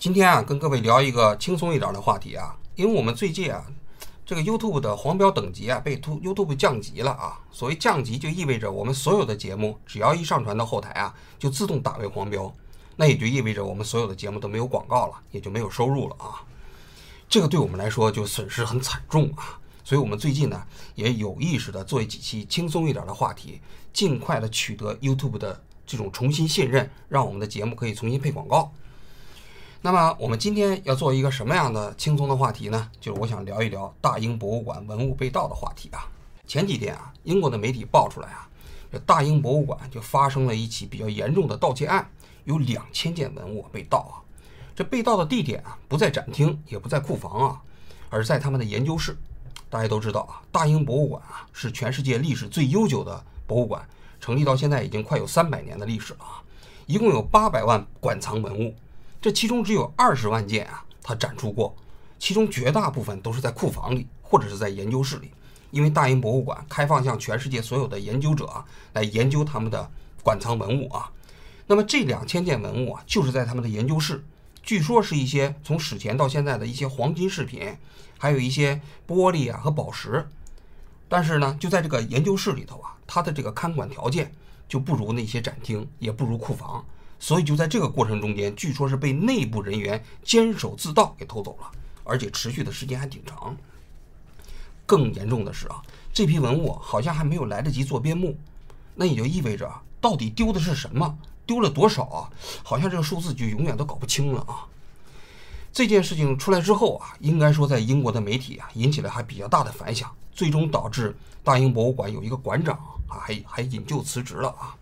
今天啊，跟各位聊一个轻松一点的话题啊，因为我们最近啊，这个 YouTube 的黄标等级啊被 YouTube 降级了啊。所谓降级，就意味着我们所有的节目只要一上传到后台啊，就自动打为黄标，那也就意味着我们所有的节目都没有广告了，也就没有收入了啊。这个对我们来说就损失很惨重啊。所以我们最近呢，也有意识的做几期轻松一点的话题，尽快的取得 YouTube 的这种重新信任，让我们的节目可以重新配广告。那么我们今天要做一个什么样的轻松的话题呢？就是我想聊一聊大英博物馆文物被盗的话题啊。前几天啊，英国的媒体爆出来啊，这大英博物馆就发生了一起比较严重的盗窃案，有两千件文物被盗啊。这被盗的地点啊，不在展厅，也不在库房啊，而在他们的研究室。大家都知道啊，大英博物馆啊是全世界历史最悠久的博物馆，成立到现在已经快有三百年的历史了啊，一共有八百万馆藏文物。这其中只有二十万件啊，它展出过，其中绝大部分都是在库房里或者是在研究室里，因为大英博物馆开放向全世界所有的研究者啊来研究他们的馆藏文物啊。那么这两千件文物啊，就是在他们的研究室，据说是一些从史前到现在的一些黄金饰品，还有一些玻璃啊和宝石，但是呢，就在这个研究室里头啊，它的这个看管条件就不如那些展厅，也不如库房。所以就在这个过程中间，据说是被内部人员监守自盗给偷走了，而且持续的时间还挺长。更严重的是啊，这批文物好像还没有来得及做编目，那也就意味着到底丢的是什么，丢了多少啊？好像这个数字就永远都搞不清了啊。这件事情出来之后啊，应该说在英国的媒体啊引起了还比较大的反响，最终导致大英博物馆有一个馆长啊还还引咎辞职了啊。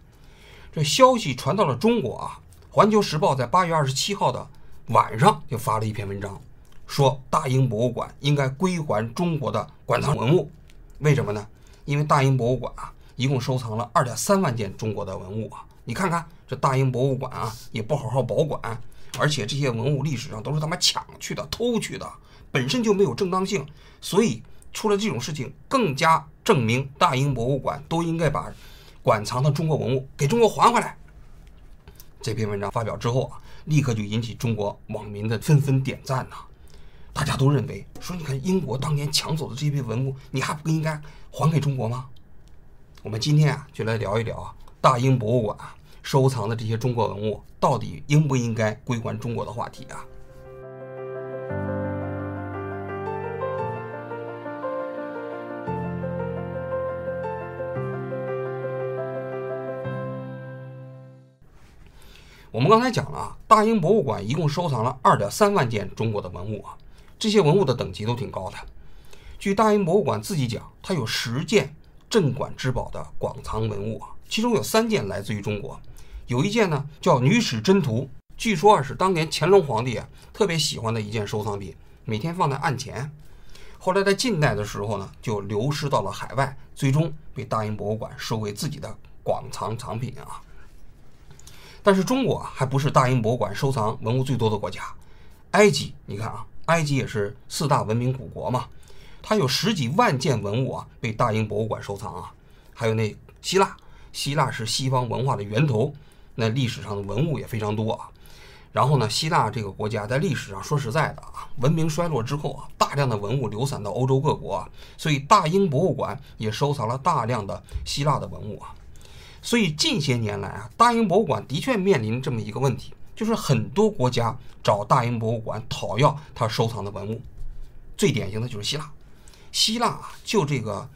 这消息传到了中国啊，《环球时报》在八月二十七号的晚上就发了一篇文章，说大英博物馆应该归还中国的馆藏文物。为什么呢？因为大英博物馆啊，一共收藏了二点三万件中国的文物啊。你看看这大英博物馆啊，也不好好保管，而且这些文物历史上都是他妈抢去的、偷去的，本身就没有正当性。所以出了这种事情，更加证明大英博物馆都应该把。馆藏的中国文物给中国还回来。这篇文章发表之后啊，立刻就引起中国网民的纷纷点赞呐。大家都认为说，你看英国当年抢走的这批文物，你还不应该还给中国吗？我们今天啊，就来聊一聊啊，大英博物馆收藏的这些中国文物到底应不应该归还中国的话题啊。我们刚才讲了啊，大英博物馆一共收藏了二点三万件中国的文物啊，这些文物的等级都挺高的。据大英博物馆自己讲，它有十件镇馆之宝的馆藏文物啊，其中有三件来自于中国，有一件呢叫《女史箴图》，据说啊是当年乾隆皇帝啊特别喜欢的一件收藏品，每天放在案前。后来在近代的时候呢，就流失到了海外，最终被大英博物馆收为自己的馆藏藏品啊。但是中国，还不是大英博物馆收藏文物最多的国家。埃及，你看啊，埃及也是四大文明古国嘛，它有十几万件文物啊，被大英博物馆收藏啊。还有那希腊，希腊是西方文化的源头，那历史上的文物也非常多啊。然后呢，希腊这个国家在历史上说实在的啊，文明衰落之后啊，大量的文物流散到欧洲各国啊，所以大英博物馆也收藏了大量的希腊的文物啊。所以近些年来啊，大英博物馆的确面临这么一个问题，就是很多国家找大英博物馆讨要他收藏的文物，最典型的就是希腊。希腊啊，就这个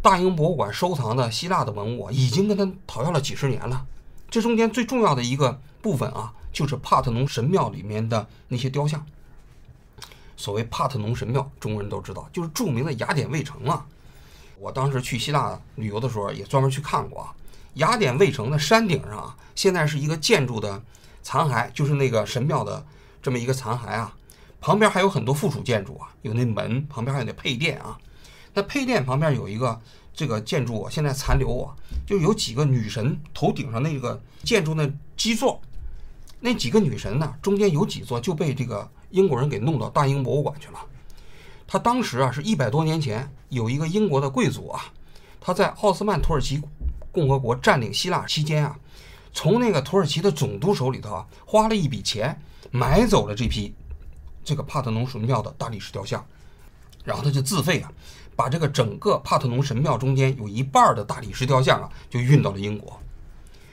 大英博物馆收藏的希腊的文物啊，已经跟他讨要了几十年了。这中间最重要的一个部分啊，就是帕特农神庙里面的那些雕像。所谓帕特农神庙，中国人都知道，就是著名的雅典卫城啊。我当时去希腊旅游的时候，也专门去看过啊。雅典卫城的山顶上啊，现在是一个建筑的残骸，就是那个神庙的这么一个残骸啊。旁边还有很多附属建筑啊，有那门，旁边还有那配殿啊。那配殿旁边有一个这个建筑啊，现在残留啊，就有几个女神头顶上那个建筑那基座，那几个女神呢，中间有几座就被这个英国人给弄到大英博物馆去了。他当时啊，是一百多年前有一个英国的贵族啊，他在奥斯曼土耳其。共和国占领希腊期间啊，从那个土耳其的总督手里头啊，花了一笔钱买走了这批这个帕特农神庙的大理石雕像，然后他就自费啊，把这个整个帕特农神庙中间有一半的大理石雕像啊，就运到了英国。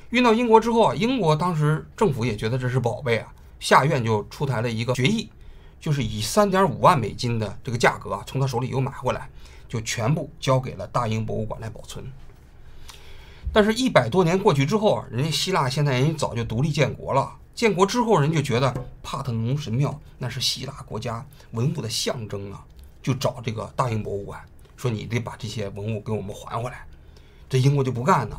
运到英国之后啊，英国当时政府也觉得这是宝贝啊，下院就出台了一个决议，就是以三点五万美金的这个价格啊，从他手里又买回来，就全部交给了大英博物馆来保存。但是，一百多年过去之后啊，人家希腊现在人家早就独立建国了，建国之后人就觉得帕特农神庙那是希腊国家文物的象征啊，就找这个大英博物馆说你得把这些文物给我们还回来，这英国就不干呢。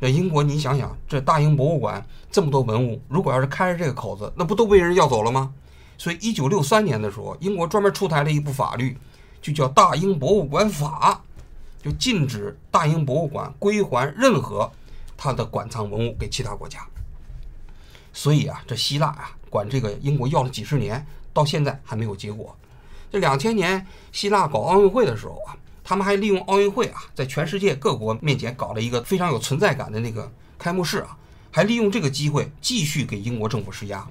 那英国，你想想，这大英博物馆这么多文物，如果要是开着这个口子，那不都被人要走了吗？所以，一九六三年的时候，英国专门出台了一部法律，就叫《大英博物馆法》，就禁止大英博物馆归还任何它的馆藏文物给其他国家。所以啊，这希腊啊，管这个英国要了几十年，到现在还没有结果。这两千年希腊搞奥运会的时候啊。他们还利用奥运会啊，在全世界各国面前搞了一个非常有存在感的那个开幕式啊，还利用这个机会继续给英国政府施压。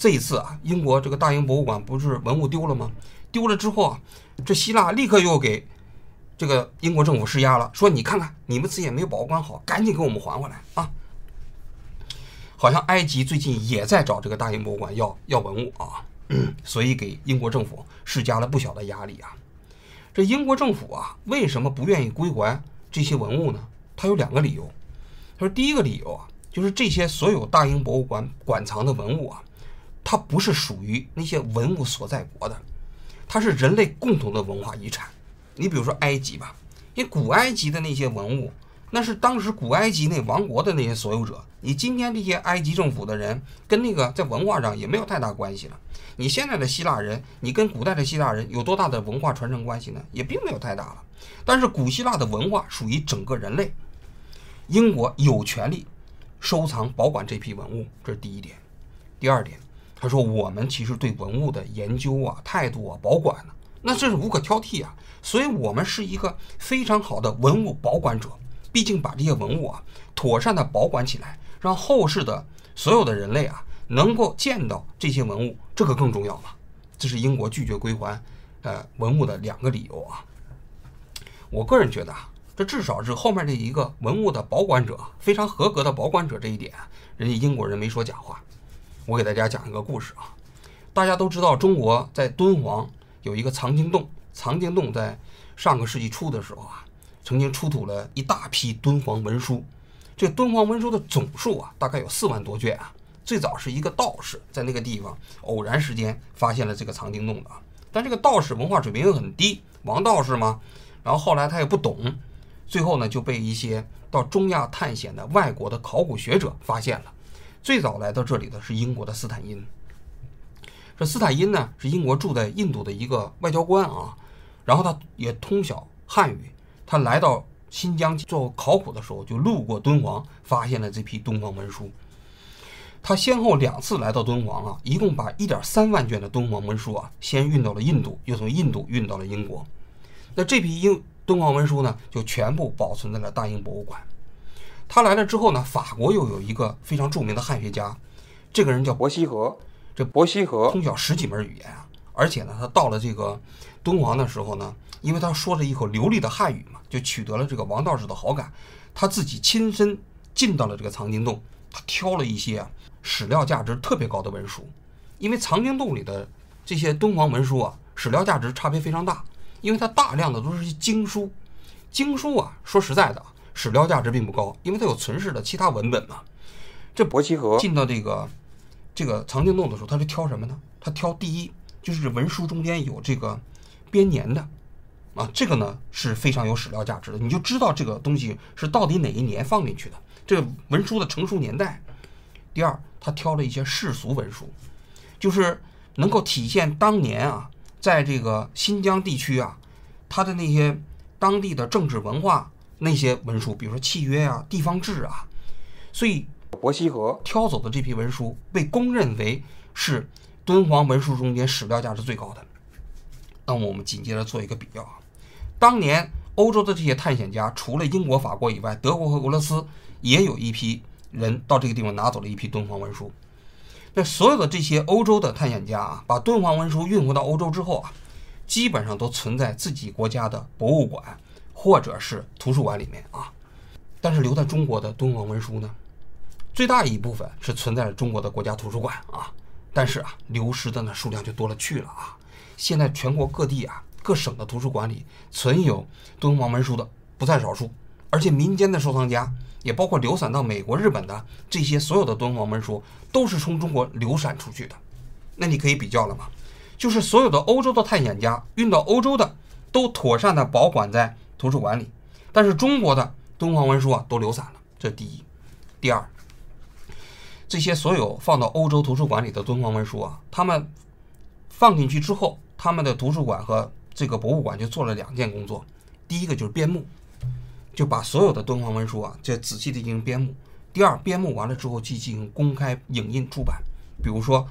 这一次啊，英国这个大英博物馆不是文物丢了吗？丢了之后啊，这希腊立刻又给这个英国政府施压了，说你看看你们自己也没有保管好，赶紧给我们还回来啊！好像埃及最近也在找这个大英博物馆要要文物啊，所以给英国政府施加了不小的压力啊。这英国政府啊，为什么不愿意归还这些文物呢？他有两个理由。他说第一个理由啊，就是这些所有大英博物馆馆藏的文物啊，它不是属于那些文物所在国的。它是人类共同的文化遗产。你比如说埃及吧，因为古埃及的那些文物，那是当时古埃及那王国的那些所有者。你今天这些埃及政府的人，跟那个在文化上也没有太大关系了。你现在的希腊人，你跟古代的希腊人有多大的文化传承关系呢？也并没有太大了。但是古希腊的文化属于整个人类，英国有权利收藏保管这批文物，这是第一点。第二点。他说：“我们其实对文物的研究啊、态度啊、保管呢，那这是无可挑剔啊。所以，我们是一个非常好的文物保管者。毕竟，把这些文物啊妥善的保管起来，让后世的所有的人类啊能够见到这些文物，这个更重要嘛。这是英国拒绝归还呃文物的两个理由啊。我个人觉得啊，这至少是后面这一个文物的保管者非常合格的保管者这一点，人家英国人没说假话。”我给大家讲一个故事啊，大家都知道，中国在敦煌有一个藏经洞。藏经洞在上个世纪初的时候啊，曾经出土了一大批敦煌文书。这敦煌文书的总数啊，大概有四万多卷啊。最早是一个道士在那个地方偶然时间发现了这个藏经洞的，但这个道士文化水平又很低，王道士嘛。然后后来他也不懂，最后呢就被一些到中亚探险的外国的考古学者发现了。最早来到这里的是英国的斯坦因。这斯坦因呢，是英国住在印度的一个外交官啊，然后他也通晓汉语。他来到新疆做考古的时候，就路过敦煌，发现了这批敦煌文书。他先后两次来到敦煌啊，一共把一点三万卷的敦煌文书啊，先运到了印度，又从印度运到了英国。那这批英敦煌文书呢，就全部保存在了大英博物馆。他来了之后呢，法国又有一个非常著名的汉学家，这个人叫伯希和。这伯希和通晓十几门语言啊，而且呢，他到了这个敦煌的时候呢，因为他说了一口流利的汉语嘛，就取得了这个王道士的好感。他自己亲身进到了这个藏经洞，他挑了一些史料价值特别高的文书，因为藏经洞里的这些敦煌文书啊，史料价值差别非常大，因为它大量的都是些经书，经书啊，说实在的。史料价值并不高，因为它有存世的其他文本嘛。这伯希和进到这个这个藏经洞的时候，他是挑什么呢？他挑第一，就是文书中间有这个编年的啊，这个呢是非常有史料价值的，你就知道这个东西是到底哪一年放进去的，这文书的成熟年代。第二，他挑了一些世俗文书，就是能够体现当年啊，在这个新疆地区啊，他的那些当地的政治文化。那些文书，比如说契约啊、地方志啊，所以伯希和挑走的这批文书被公认为是敦煌文书中间史料价值最高的。那么我们紧接着做一个比较啊，当年欧洲的这些探险家，除了英国、法国以外，德国和俄罗斯也有一批人到这个地方拿走了一批敦煌文书。那所有的这些欧洲的探险家啊，把敦煌文书运回到欧洲之后啊，基本上都存在自己国家的博物馆或者是图书馆里面啊。但是留在中国的敦煌文书呢，最大一部分是存在了中国的国家图书馆啊。但是啊，流失的呢数量就多了去了啊。现在全国各地啊，各省的图书馆里存有敦煌文书的不在少数，而且民间的收藏家。也包括流散到美国、日本的这些所有的敦煌文书，都是从中国流散出去的。那你可以比较了吗？就是所有的欧洲的探险家运到欧洲的，都妥善的保管在图书馆里，但是中国的敦煌文书啊都流散了。这第一。第二，这些所有放到欧洲图书馆里的敦煌文书啊，他们放进去之后，他们的图书馆和这个博物馆就做了两件工作。第一个就是编目。就把所有的敦煌文书啊，就仔细的进行编目。第二，编目完了之后，去进行公开影印出版。比如说，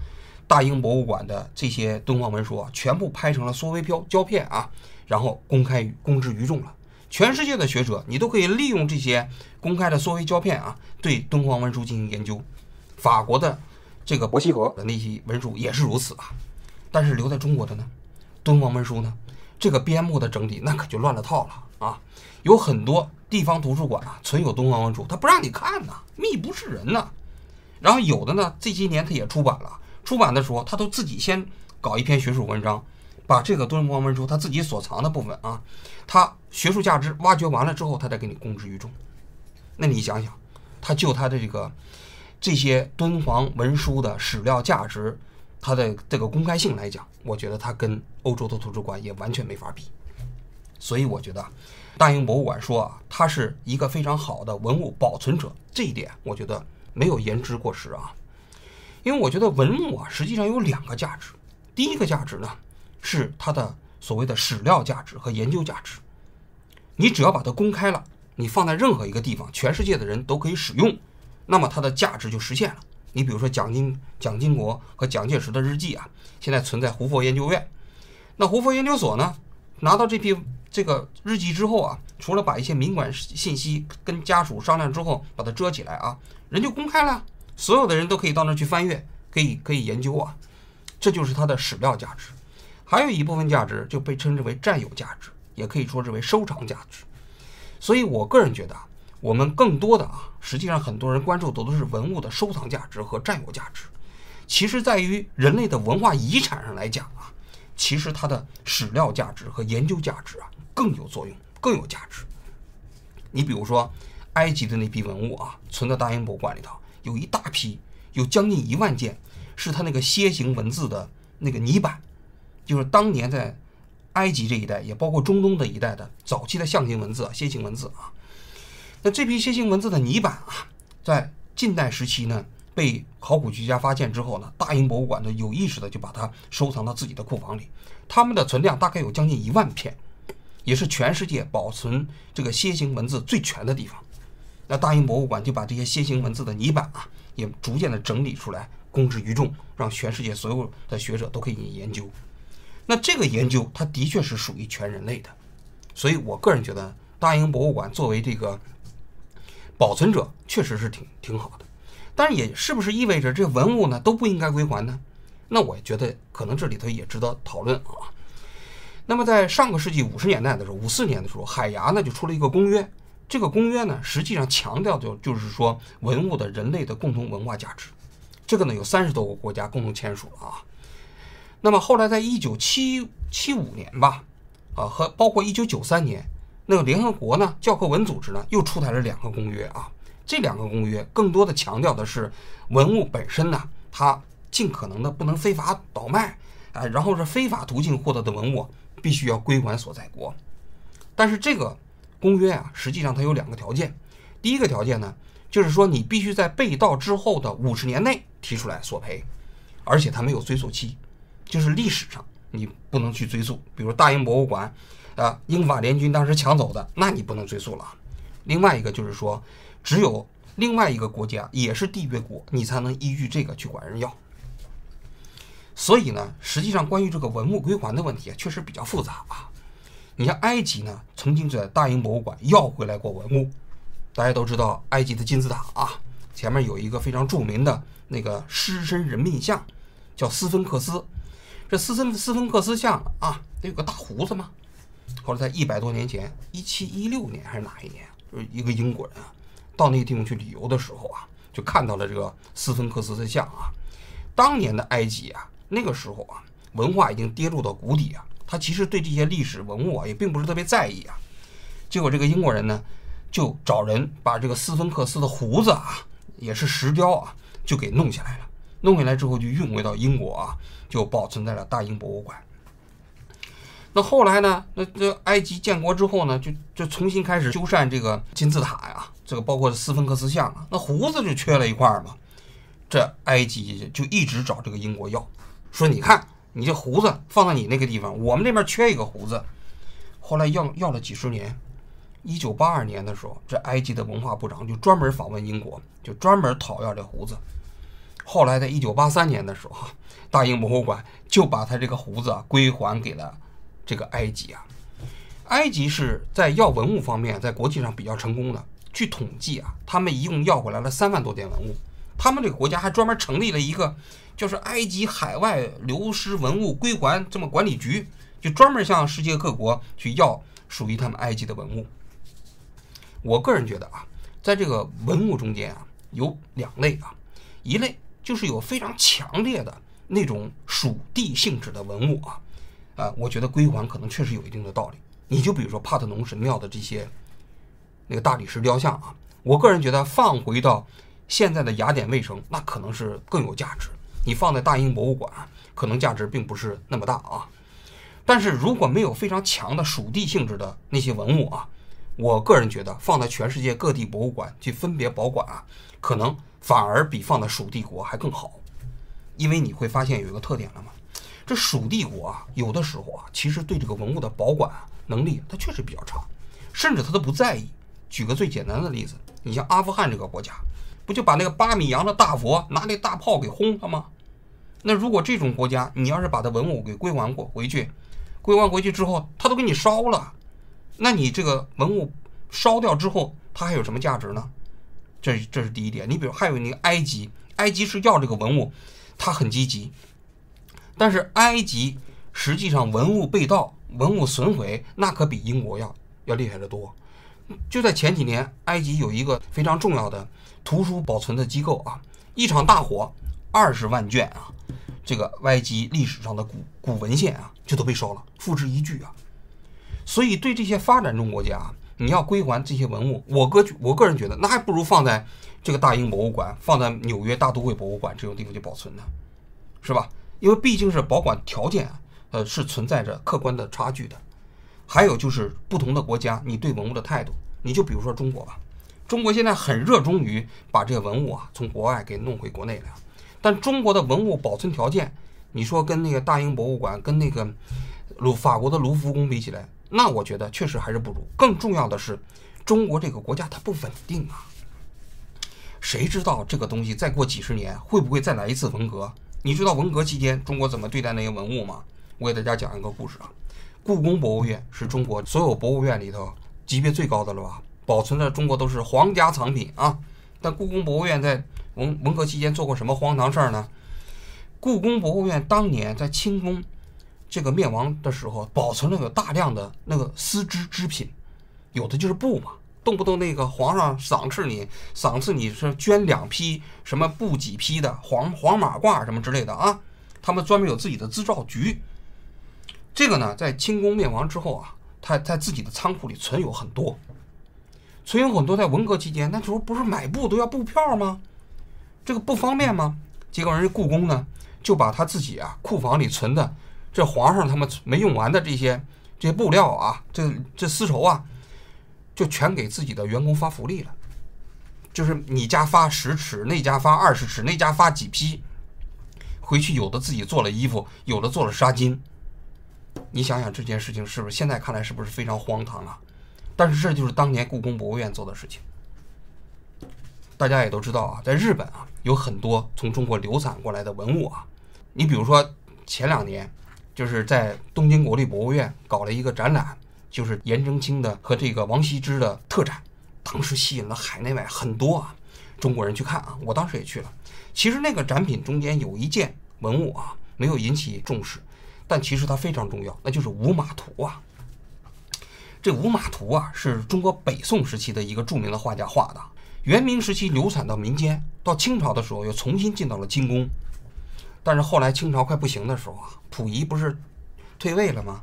大英博物馆的这些敦煌文书啊，全部拍成了缩微胶胶片啊，然后公开公之于众了。全世界的学者，你都可以利用这些公开的缩微胶片啊，对敦煌文书进行研究。法国的这个伯希和的那些文书也是如此啊。但是留在中国的呢，敦煌文书呢，这个编目的整理那可就乱了套了啊，有很多。地方图书馆啊，存有敦煌文书，他不让你看呐，密不示人呐。然后有的呢，这些年他也出版了，出版的时候他都自己先搞一篇学术文章，把这个敦煌文书他自己所藏的部分啊，他学术价值挖掘完了之后，他再给你公之于众。那你想想，他就他的这个这些敦煌文书的史料价值，它的这个公开性来讲，我觉得他跟欧洲的图书馆也完全没法比。所以我觉得。大英博物馆说啊，它是一个非常好的文物保存者，这一点我觉得没有言之过实啊。因为我觉得文物啊，实际上有两个价值。第一个价值呢，是它的所谓的史料价值和研究价值。你只要把它公开了，你放在任何一个地方，全世界的人都可以使用，那么它的价值就实现了。你比如说蒋经蒋经国和蒋介石的日记啊，现在存在胡佛研究院，那胡佛研究所呢，拿到这批。这个日记之后啊，除了把一些敏感信息跟家属商量之后把它遮起来啊，人就公开了，所有的人都可以到那去翻阅，可以可以研究啊，这就是它的史料价值。还有一部分价值就被称之为占有价值，也可以说是为收藏价值。所以我个人觉得啊，我们更多的啊，实际上很多人关注的都是文物的收藏价值和占有价值。其实，在于人类的文化遗产上来讲啊，其实它的史料价值和研究价值啊。更有作用，更有价值。你比如说，埃及的那批文物啊，存在大英博物馆里头，有一大批，有将近一万件，是它那个楔形文字的那个泥板，就是当年在埃及这一带，也包括中东的一带的早期的象形文字、楔形文字啊。那这批楔形文字的泥板啊，在近代时期呢，被考古学家发现之后呢，大英博物馆呢有意识的就把它收藏到自己的库房里，他们的存量大概有将近一万片。也是全世界保存这个楔形文字最全的地方，那大英博物馆就把这些楔形文字的泥板啊，也逐渐的整理出来，公之于众，让全世界所有的学者都可以研究。那这个研究，它的确是属于全人类的，所以我个人觉得，大英博物馆作为这个保存者，确实是挺挺好的。但是也是不是意味着这文物呢都不应该归还呢？那我觉得可能这里头也值得讨论啊。那么，在上个世纪五十年代的时候，五四年的时候，海牙呢就出了一个公约。这个公约呢，实际上强调的就是说，文物的人类的共同文化价值。这个呢，有三十多个国家共同签署了啊。那么后来，在一九七七五年吧，啊，和包括一九九三年，那个联合国呢教科文组织呢又出台了两个公约啊。这两个公约更多的强调的是文物本身呢，它尽可能的不能非法倒卖，啊，然后是非法途径获得的文物。必须要归还所在国，但是这个公约啊，实际上它有两个条件。第一个条件呢，就是说你必须在被盗之后的五十年内提出来索赔，而且它没有追溯期，就是历史上你不能去追溯。比如大英博物馆，啊，英法联军当时抢走的，那你不能追溯了。另外一个就是说，只有另外一个国家也是缔约国，你才能依据这个去管人要。所以呢，实际上关于这个文物归还的问题啊，确实比较复杂啊。你像埃及呢，曾经在大英博物馆要回来过文物，大家都知道埃及的金字塔啊，前面有一个非常著名的那个狮身人面像，叫斯芬克斯。这斯芬斯芬克斯像啊，得有个大胡子嘛。后来在一百多年前，一七一六年还是哪一年，就是一个英国人啊，到那个地方去旅游的时候啊，就看到了这个斯芬克斯的像啊。当年的埃及啊。那个时候啊，文化已经跌入到谷底啊，他其实对这些历史文物啊也并不是特别在意啊。结果这个英国人呢，就找人把这个斯芬克斯的胡子啊，也是石雕啊，就给弄下来了。弄下来之后就运回到英国啊，就保存在了大英博物馆。那后来呢，那这埃及建国之后呢，就就重新开始修缮这个金字塔呀，这个包括斯芬克斯像啊，那胡子就缺了一块嘛。这埃及就一直找这个英国要。说你看，你这胡子放在你那个地方，我们这边缺一个胡子。后来要要了几十年，一九八二年的时候，这埃及的文化部长就专门访问英国，就专门讨要这胡子。后来在一九八三年的时候，大英博物馆就把他这个胡子啊归还给了这个埃及啊。埃及是在要文物方面，在国际上比较成功的。据统计啊，他们一共要回来了三万多件文物。他们这个国家还专门成立了一个。就是埃及海外流失文物归还这么管理局，就专门向世界各国去要属于他们埃及的文物。我个人觉得啊，在这个文物中间啊，有两类啊，一类就是有非常强烈的那种属地性质的文物啊，啊，我觉得归还可能确实有一定的道理。你就比如说帕特农神庙的这些那个大理石雕像啊，我个人觉得放回到现在的雅典卫城，那可能是更有价值。你放在大英博物馆，可能价值并不是那么大啊。但是如果没有非常强的属地性质的那些文物啊，我个人觉得放在全世界各地博物馆去分别保管啊，可能反而比放在蜀地国还更好。因为你会发现有一个特点了嘛，这蜀地国啊，有的时候啊，其实对这个文物的保管能力它确实比较差，甚至他都不在意。举个最简单的例子，你像阿富汗这个国家。不就把那个八米洋的大佛拿那大炮给轰了吗？那如果这种国家，你要是把它文物给归还过回去，归还回去之后，他都给你烧了，那你这个文物烧掉之后，它还有什么价值呢？这这是第一点。你比如还有那个埃及，埃及是要这个文物，它很积极，但是埃及实际上文物被盗、文物损毁，那可比英国要要厉害得多。就在前几年，埃及有一个非常重要的。图书保存的机构啊，一场大火，二十万卷啊，这个埃及历史上的古古文献啊，就都被烧了，付之一炬啊。所以对这些发展中国家，你要归还这些文物，我个我个人觉得，那还不如放在这个大英博物馆，放在纽约大都会博物馆这种地方去保存呢，是吧？因为毕竟是保管条件，呃，是存在着客观的差距的。还有就是不同的国家，你对文物的态度，你就比如说中国吧。中国现在很热衷于把这个文物啊从国外给弄回国内来，但中国的文物保存条件，你说跟那个大英博物馆、跟那个卢法国的卢浮宫比起来，那我觉得确实还是不如。更重要的是，中国这个国家它不稳定啊，谁知道这个东西再过几十年会不会再来一次文革？你知道文革期间中国怎么对待那些文物吗？我给大家讲一个故事啊，故宫博物院是中国所有博物院里头级别最高的了吧？保存的中国都是皇家藏品啊，但故宫博物院在文文革期间做过什么荒唐事儿呢？故宫博物院当年在清宫这个灭亡的时候，保存了有大量的那个丝织织品，有的就是布嘛，动不动那个皇上赏赐你，赏赐你是捐两批什么布几批的黄黄马褂什么之类的啊，他们专门有自己的织造局。这个呢，在清宫灭亡之后啊，他在自己的仓库里存有很多。存有很多在文革期间，那时候不是买布都要布票吗？这个不方便吗？结果人家故宫呢，就把他自己啊库房里存的这皇上他们没用完的这些这些布料啊，这这丝绸啊，就全给自己的员工发福利了。就是你家发十尺，那家发二十尺，那家发几批，回去有的自己做了衣服，有的做了纱巾。你想想这件事情是不是现在看来是不是非常荒唐啊？但是这就是当年故宫博物院做的事情。大家也都知道啊，在日本啊，有很多从中国流散过来的文物啊。你比如说前两年，就是在东京国立博物院搞了一个展览，就是颜真卿的和这个王羲之的特展，当时吸引了海内外很多啊中国人去看啊。我当时也去了。其实那个展品中间有一件文物啊，没有引起重视，但其实它非常重要，那就是五马图啊。这五马图啊，是中国北宋时期的一个著名的画家画的。元明时期流散到民间，到清朝的时候又重新进到了清宫。但是后来清朝快不行的时候啊，溥仪不是退位了吗？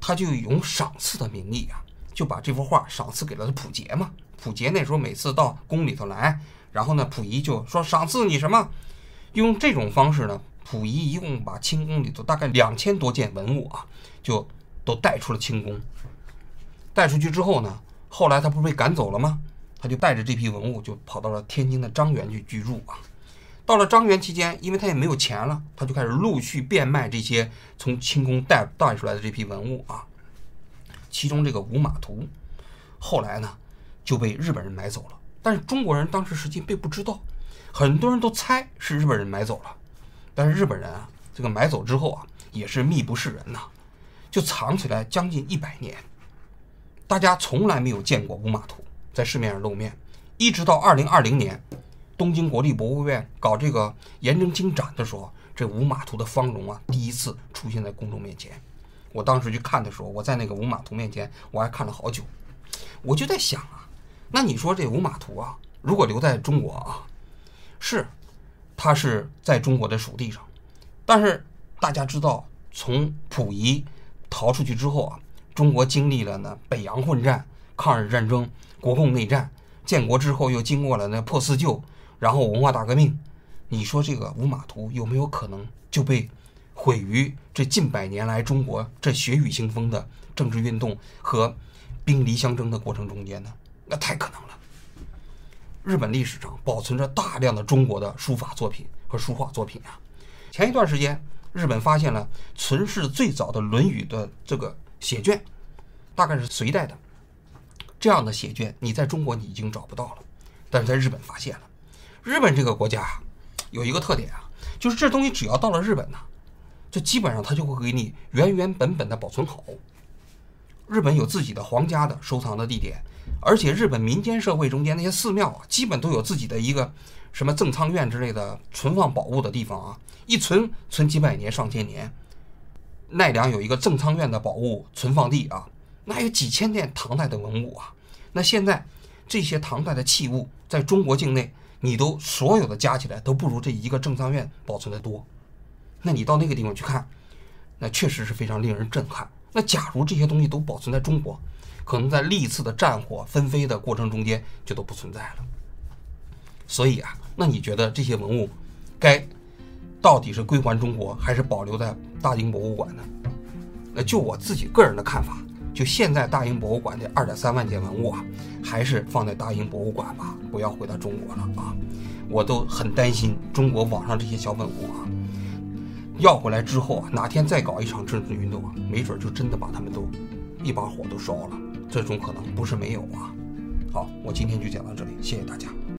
他就用赏赐的名义啊，就把这幅画赏赐给了溥杰嘛。溥杰那时候每次到宫里头来，然后呢，溥仪就说赏赐你什么？用这种方式呢，溥仪一共把清宫里头大概两千多件文物啊，就都带出了清宫。带出去之后呢，后来他不是被赶走了吗？他就带着这批文物就跑到了天津的张园去居住啊。到了张园期间，因为他也没有钱了，他就开始陆续变卖这些从清宫带带出来的这批文物啊。其中这个五马图，后来呢就被日本人买走了。但是中国人当时实际并不知道，很多人都猜是日本人买走了。但是日本人啊，这个买走之后啊，也是秘不示人呐，就藏起来将近一百年。大家从来没有见过五马图在市面上露面，一直到二零二零年，东京国立博物院搞这个颜真卿展的时候，这五马图的芳容啊，第一次出现在公众面前。我当时去看的时候，我在那个五马图面前，我还看了好久。我就在想啊，那你说这五马图啊，如果留在中国啊，是它是在中国的属地上，但是大家知道，从溥仪逃出去之后啊。中国经历了呢北洋混战、抗日战争、国共内战，建国之后又经过了那破四旧，然后文化大革命。你说这个五马图有没有可能就被毁于这近百年来中国这血雨腥风的政治运动和兵离相争的过程中间呢？那太可能了。日本历史上保存着大量的中国的书法作品和书画作品啊。前一段时间，日本发现了存世最早的《论语》的这个。写卷大概是隋代的，这样的写卷你在中国你已经找不到了，但是在日本发现了。日本这个国家有一个特点啊，就是这东西只要到了日本呢，就基本上它就会给你原原本本的保存好。日本有自己的皇家的收藏的地点，而且日本民间社会中间那些寺庙啊，基本都有自己的一个什么赠仓院之类的存放宝物的地方啊，一存存几百年上千年。奈良有一个正仓院的宝物存放地啊，那有几千件唐代的文物啊。那现在这些唐代的器物在中国境内，你都所有的加起来都不如这一个正仓院保存的多。那你到那个地方去看，那确实是非常令人震撼。那假如这些东西都保存在中国，可能在历次的战火纷飞的过程中间就都不存在了。所以啊，那你觉得这些文物该？到底是归还中国，还是保留在大英博物馆呢？那就我自己个人的看法，就现在大英博物馆这二点三万件文物啊，还是放在大英博物馆吧，不要回到中国了啊！我都很担心中国网上这些小文物啊，要回来之后啊，哪天再搞一场政治运动啊，没准就真的把他们都一把火都烧了，这种可能不是没有啊。好，我今天就讲到这里，谢谢大家。